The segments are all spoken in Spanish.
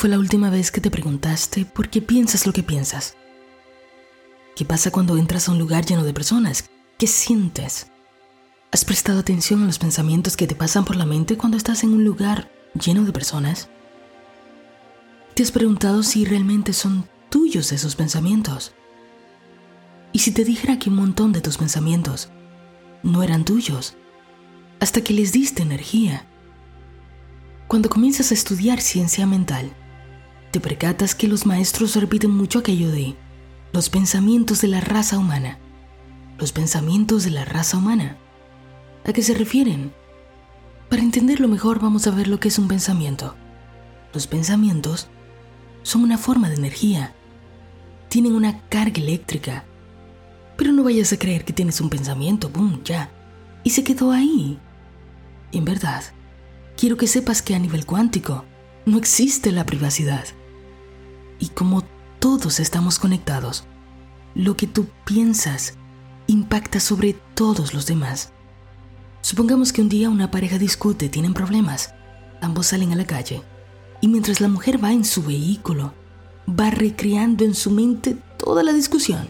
fue la última vez que te preguntaste por qué piensas lo que piensas? ¿Qué pasa cuando entras a un lugar lleno de personas? ¿Qué sientes? ¿Has prestado atención a los pensamientos que te pasan por la mente cuando estás en un lugar lleno de personas? ¿Te has preguntado si realmente son tuyos esos pensamientos? ¿Y si te dijera que un montón de tus pensamientos no eran tuyos hasta que les diste energía? Cuando comienzas a estudiar ciencia mental, te percatas que los maestros repiten mucho aquello de los pensamientos de la raza humana. Los pensamientos de la raza humana. ¿A qué se refieren? Para entenderlo mejor vamos a ver lo que es un pensamiento. Los pensamientos son una forma de energía. Tienen una carga eléctrica. Pero no vayas a creer que tienes un pensamiento, boom, ya. Y se quedó ahí. En verdad, quiero que sepas que a nivel cuántico no existe la privacidad. Y como todos estamos conectados, lo que tú piensas impacta sobre todos los demás. Supongamos que un día una pareja discute, tienen problemas, ambos salen a la calle y mientras la mujer va en su vehículo, va recreando en su mente toda la discusión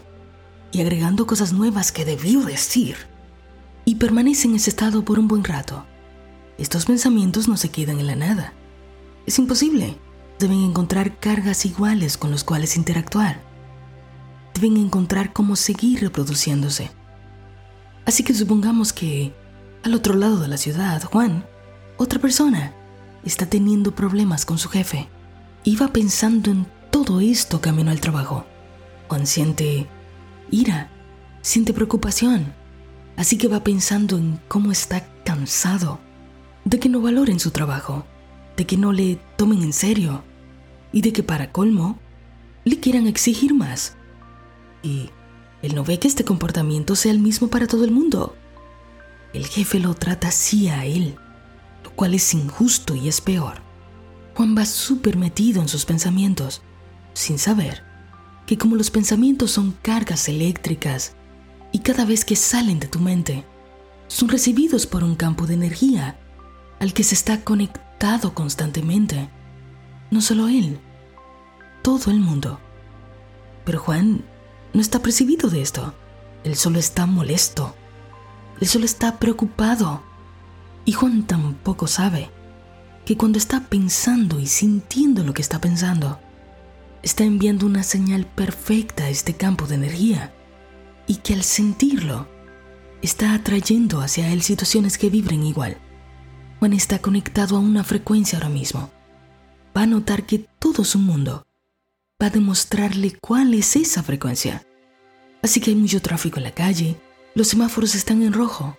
y agregando cosas nuevas que debió decir y permanece en ese estado por un buen rato. Estos pensamientos no se quedan en la nada. Es imposible. Deben encontrar cargas iguales con los cuales interactuar. Deben encontrar cómo seguir reproduciéndose. Así que supongamos que al otro lado de la ciudad, Juan, otra persona, está teniendo problemas con su jefe. Iba pensando en todo esto camino al trabajo. Juan siente ira, siente preocupación, así que va pensando en cómo está cansado, de que no valoren su trabajo, de que no le tomen en serio y de que para colmo le quieran exigir más. Y él no ve que este comportamiento sea el mismo para todo el mundo. El jefe lo trata así a él cual es injusto y es peor. Juan va súper metido en sus pensamientos, sin saber que como los pensamientos son cargas eléctricas y cada vez que salen de tu mente, son recibidos por un campo de energía al que se está conectado constantemente. No solo él, todo el mundo. Pero Juan no está percibido de esto. Él solo está molesto. Él solo está preocupado. Y Juan tampoco sabe que cuando está pensando y sintiendo lo que está pensando, está enviando una señal perfecta a este campo de energía y que al sentirlo, está atrayendo hacia él situaciones que vibren igual. Juan está conectado a una frecuencia ahora mismo. Va a notar que todo su mundo va a demostrarle cuál es esa frecuencia. Así que hay mucho tráfico en la calle, los semáforos están en rojo,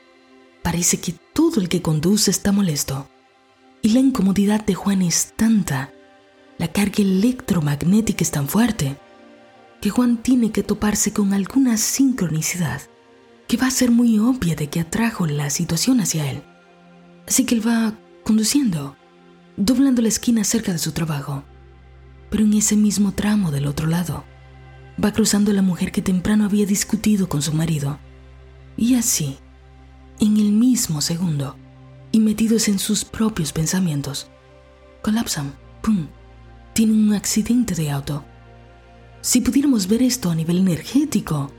Parece que todo el que conduce está molesto. Y la incomodidad de Juan es tanta, la carga electromagnética es tan fuerte, que Juan tiene que toparse con alguna sincronicidad que va a ser muy obvia de que atrajo la situación hacia él. Así que él va conduciendo, doblando la esquina cerca de su trabajo. Pero en ese mismo tramo del otro lado, va cruzando la mujer que temprano había discutido con su marido. Y así, en el mismo segundo y metidos en sus propios pensamientos. Colapsan, ¡pum! Tienen un accidente de auto. Si pudiéramos ver esto a nivel energético,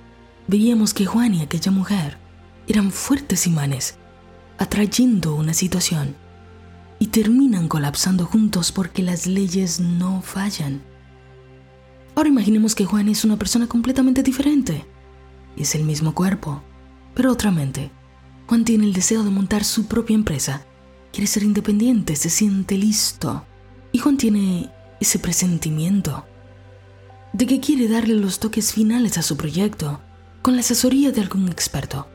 veríamos que Juan y aquella mujer eran fuertes imanes, atrayendo una situación, y terminan colapsando juntos porque las leyes no fallan. Ahora imaginemos que Juan es una persona completamente diferente. Es el mismo cuerpo, pero otra mente Juan tiene el deseo de montar su propia empresa. Quiere ser independiente, se siente listo. Y Juan tiene ese presentimiento de que quiere darle los toques finales a su proyecto con la asesoría de algún experto.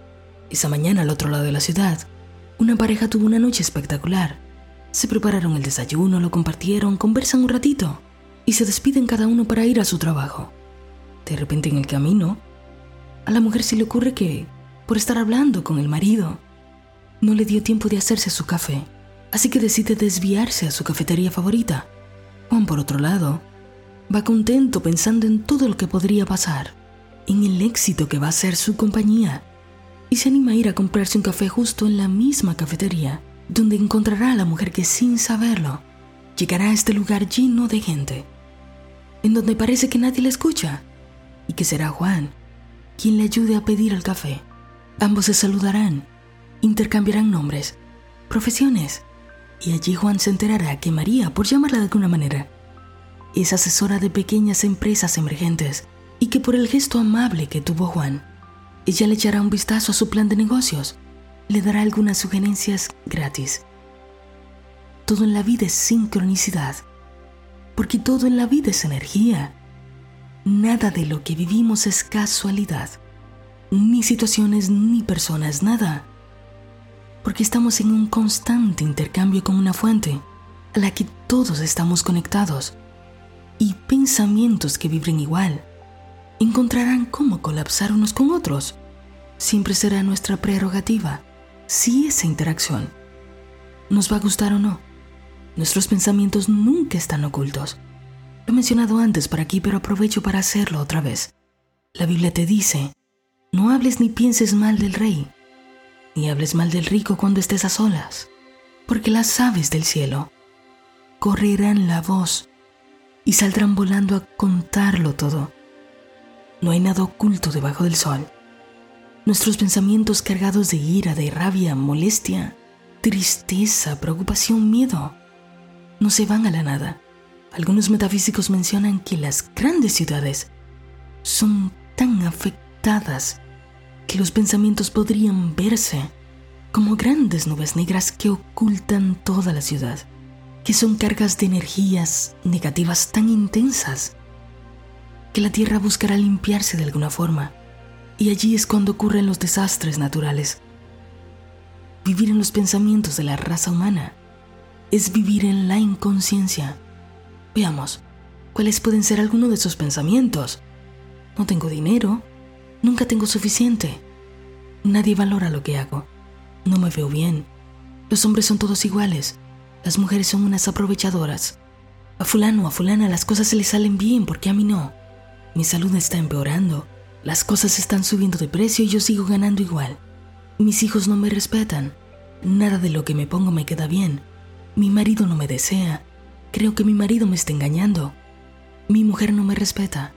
Esa mañana al otro lado de la ciudad, una pareja tuvo una noche espectacular. Se prepararon el desayuno, lo compartieron, conversan un ratito y se despiden cada uno para ir a su trabajo. De repente en el camino, a la mujer se le ocurre que por estar hablando con el marido. No le dio tiempo de hacerse su café, así que decide desviarse a su cafetería favorita. Juan, por otro lado, va contento pensando en todo lo que podría pasar, en el éxito que va a ser su compañía, y se anima a ir a comprarse un café justo en la misma cafetería, donde encontrará a la mujer que sin saberlo llegará a este lugar lleno de gente, en donde parece que nadie le escucha, y que será Juan quien le ayude a pedir el café. Ambos se saludarán, intercambiarán nombres, profesiones, y allí Juan se enterará que María, por llamarla de alguna manera, es asesora de pequeñas empresas emergentes y que por el gesto amable que tuvo Juan, ella le echará un vistazo a su plan de negocios, le dará algunas sugerencias gratis. Todo en la vida es sincronicidad, porque todo en la vida es energía. Nada de lo que vivimos es casualidad, ni situaciones ni personas, nada porque estamos en un constante intercambio con una fuente a la que todos estamos conectados y pensamientos que vibren igual encontrarán cómo colapsar unos con otros. Siempre será nuestra prerrogativa si esa interacción nos va a gustar o no. Nuestros pensamientos nunca están ocultos. Lo he mencionado antes por aquí, pero aprovecho para hacerlo otra vez. La Biblia te dice, no hables ni pienses mal del rey, ni hables mal del rico cuando estés a solas, porque las aves del cielo correrán la voz y saldrán volando a contarlo todo. No hay nada oculto debajo del sol. Nuestros pensamientos cargados de ira, de rabia, molestia, tristeza, preocupación, miedo, no se van a la nada. Algunos metafísicos mencionan que las grandes ciudades son tan afectadas que los pensamientos podrían verse como grandes nubes negras que ocultan toda la ciudad, que son cargas de energías negativas tan intensas que la tierra buscará limpiarse de alguna forma, y allí es cuando ocurren los desastres naturales. Vivir en los pensamientos de la raza humana es vivir en la inconsciencia. Veamos, ¿cuáles pueden ser algunos de esos pensamientos? No tengo dinero, Nunca tengo suficiente. Nadie valora lo que hago. No me veo bien. Los hombres son todos iguales. Las mujeres son unas aprovechadoras. A fulano a fulana las cosas se les salen bien, porque a mí no. Mi salud está empeorando. Las cosas están subiendo de precio y yo sigo ganando igual. Mis hijos no me respetan. Nada de lo que me pongo me queda bien. Mi marido no me desea. Creo que mi marido me está engañando. Mi mujer no me respeta.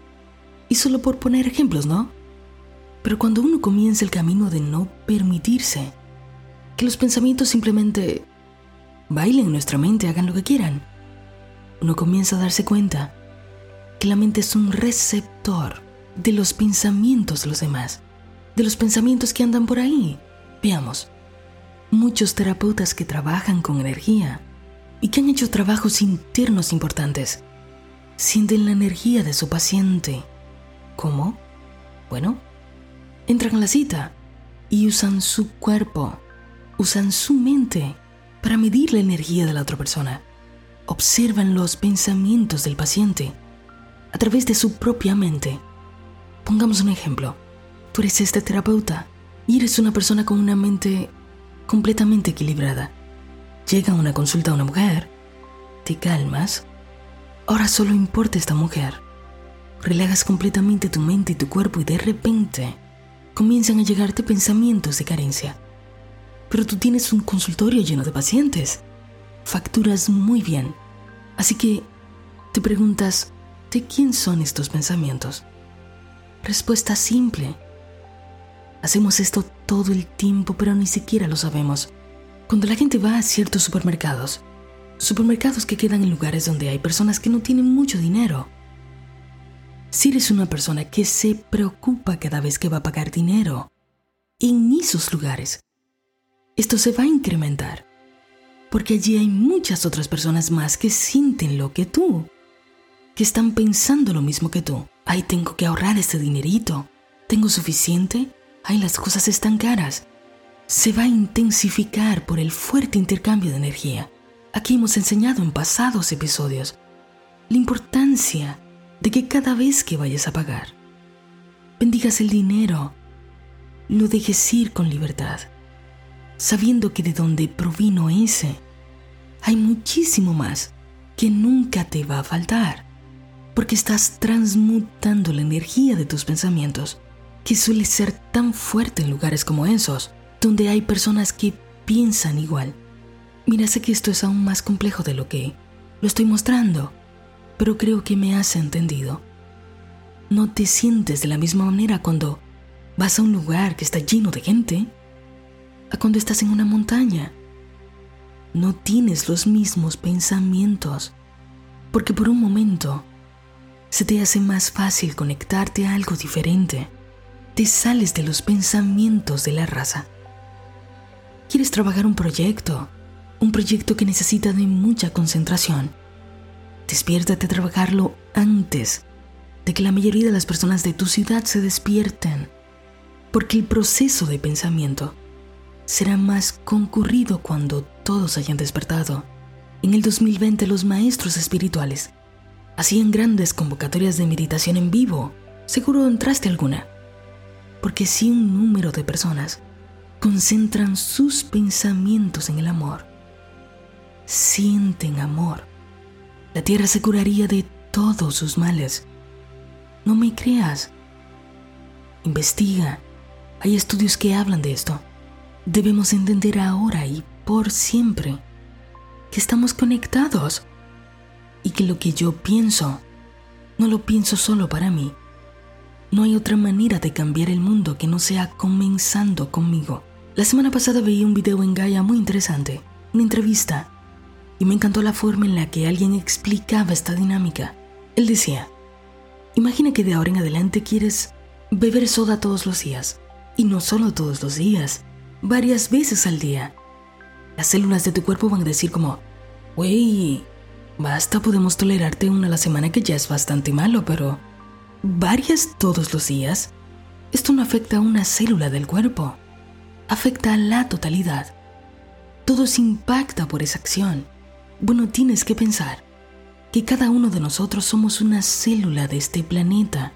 Y solo por poner ejemplos, ¿no? Pero cuando uno comienza el camino de no permitirse que los pensamientos simplemente bailen en nuestra mente, hagan lo que quieran, uno comienza a darse cuenta que la mente es un receptor de los pensamientos de los demás, de los pensamientos que andan por ahí. Veamos, muchos terapeutas que trabajan con energía y que han hecho trabajos internos importantes, sienten la energía de su paciente. ¿Cómo? Bueno, entran a la cita y usan su cuerpo, usan su mente para medir la energía de la otra persona. Observan los pensamientos del paciente a través de su propia mente. Pongamos un ejemplo. Tú eres este terapeuta y eres una persona con una mente completamente equilibrada. Llega a una consulta a una mujer, te calmas, ahora solo importa esta mujer. Relajas completamente tu mente y tu cuerpo y de repente comienzan a llegarte pensamientos de carencia. Pero tú tienes un consultorio lleno de pacientes. Facturas muy bien. Así que te preguntas, ¿de quién son estos pensamientos? Respuesta simple. Hacemos esto todo el tiempo, pero ni siquiera lo sabemos. Cuando la gente va a ciertos supermercados, supermercados que quedan en lugares donde hay personas que no tienen mucho dinero, si eres una persona que se preocupa cada vez que va a pagar dinero en esos lugares, esto se va a incrementar, porque allí hay muchas otras personas más que sienten lo que tú, que están pensando lo mismo que tú. Ay, tengo que ahorrar este dinerito. ¿Tengo suficiente? Ay, las cosas están caras. Se va a intensificar por el fuerte intercambio de energía. Aquí hemos enseñado en pasados episodios la importancia de que cada vez que vayas a pagar, bendigas el dinero, lo dejes ir con libertad, sabiendo que de donde provino ese, hay muchísimo más que nunca te va a faltar, porque estás transmutando la energía de tus pensamientos, que suele ser tan fuerte en lugares como esos, donde hay personas que piensan igual. Mira, sé que esto es aún más complejo de lo que Lo estoy mostrando, pero creo que me has entendido. No te sientes de la misma manera cuando vas a un lugar que está lleno de gente a cuando estás en una montaña. No tienes los mismos pensamientos, porque por un momento se te hace más fácil conectarte a algo diferente. Te sales de los pensamientos de la raza. Quieres trabajar un proyecto, un proyecto que necesita de mucha concentración. Despiértate a trabajarlo antes de que la mayoría de las personas de tu ciudad se despierten, porque el proceso de pensamiento será más concurrido cuando todos hayan despertado. En el 2020 los maestros espirituales hacían grandes convocatorias de meditación en vivo. Seguro entraste alguna. Porque si un número de personas concentran sus pensamientos en el amor, sienten amor, la tierra se curaría de todos sus males. No me creas. Investiga. Hay estudios que hablan de esto. Debemos entender ahora y por siempre que estamos conectados y que lo que yo pienso no lo pienso solo para mí. No hay otra manera de cambiar el mundo que no sea comenzando conmigo. La semana pasada veía un video en Gaia muy interesante, una entrevista, y me encantó la forma en la que alguien explicaba esta dinámica. Él decía, imagina que de ahora en adelante quieres beber soda todos los días, y no solo todos los días, varias veces al día. Las células de tu cuerpo van a decir como, wey, Basta, podemos tolerarte una a la semana que ya es bastante malo, pero varias todos los días. Esto no afecta a una célula del cuerpo, afecta a la totalidad. Todo se impacta por esa acción. Bueno, tienes que pensar que cada uno de nosotros somos una célula de este planeta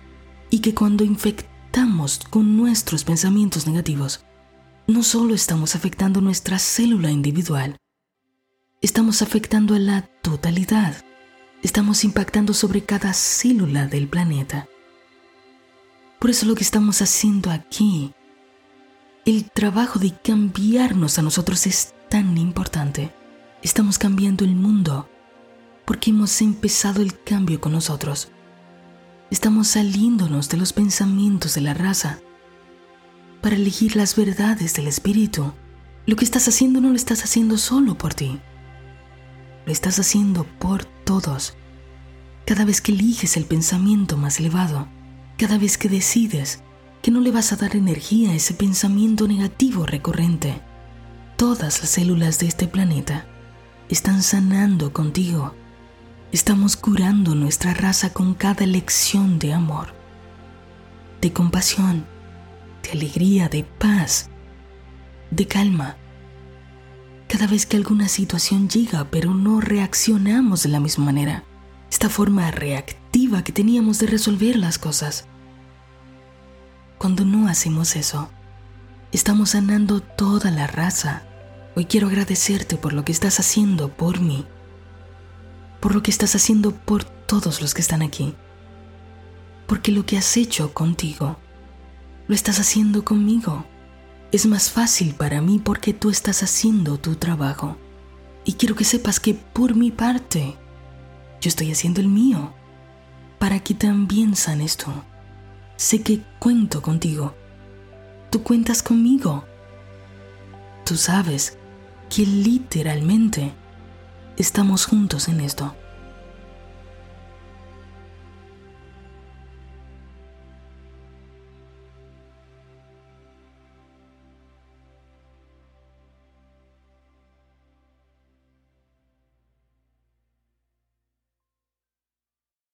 y que cuando infectamos con nuestros pensamientos negativos, no solo estamos afectando nuestra célula individual, estamos afectando a la totalidad. Estamos impactando sobre cada célula del planeta. Por eso lo que estamos haciendo aquí, el trabajo de cambiarnos a nosotros es tan importante. Estamos cambiando el mundo porque hemos empezado el cambio con nosotros. Estamos saliéndonos de los pensamientos de la raza para elegir las verdades del espíritu. Lo que estás haciendo no lo estás haciendo solo por ti lo estás haciendo por todos. Cada vez que eliges el pensamiento más elevado, cada vez que decides que no le vas a dar energía a ese pensamiento negativo recurrente, todas las células de este planeta están sanando contigo. Estamos curando nuestra raza con cada lección de amor, de compasión, de alegría, de paz, de calma cada vez que alguna situación llega pero no reaccionamos de la misma manera. Esta forma reactiva que teníamos de resolver las cosas. Cuando no hacemos eso, estamos sanando toda la raza. Hoy quiero agradecerte por lo que estás haciendo por mí, por lo que estás haciendo por todos los que están aquí, porque lo que has hecho contigo, lo estás haciendo conmigo es más fácil para mí porque tú estás haciendo tu trabajo. Y quiero que sepas que por mi parte, yo estoy haciendo el mío, para que también sanes tú. Sé que cuento contigo. Tú cuentas conmigo. Tú sabes que literalmente estamos juntos en esto.